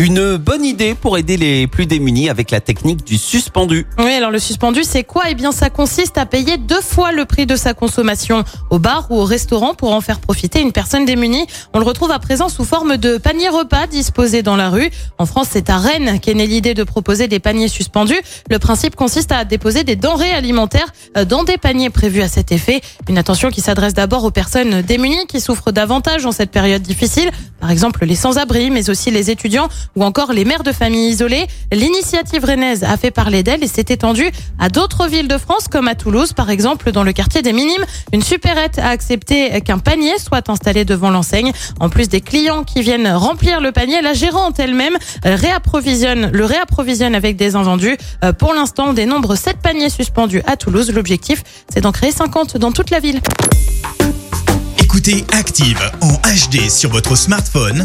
Une bonne idée pour aider les plus démunis avec la technique du suspendu. Oui, alors le suspendu, c'est quoi? Eh bien, ça consiste à payer deux fois le prix de sa consommation au bar ou au restaurant pour en faire profiter une personne démunie. On le retrouve à présent sous forme de panier repas disposé dans la rue. En France, c'est à Rennes qu'est née l'idée de proposer des paniers suspendus. Le principe consiste à déposer des denrées alimentaires euh, dans des paniers prévus à cet effet. Une attention qui s'adresse d'abord aux personnes démunies qui souffrent davantage en cette période difficile. Par exemple, les sans-abri, mais aussi les étudiants ou encore les mères de familles isolées. L'initiative rennaise a fait parler d'elle et s'est étendue à d'autres villes de France comme à Toulouse, par exemple dans le quartier des Minimes. Une supérette a accepté qu'un panier soit installé devant l'enseigne. En plus des clients qui viennent remplir le panier, la gérante elle-même euh, réapprovisionne, le réapprovisionne avec des invendus. Euh, Pour l'instant, on dénombre 7 paniers suspendus à Toulouse. L'objectif, c'est d'en créer 50 dans toute la ville. Écoutez Active en HD sur votre smartphone,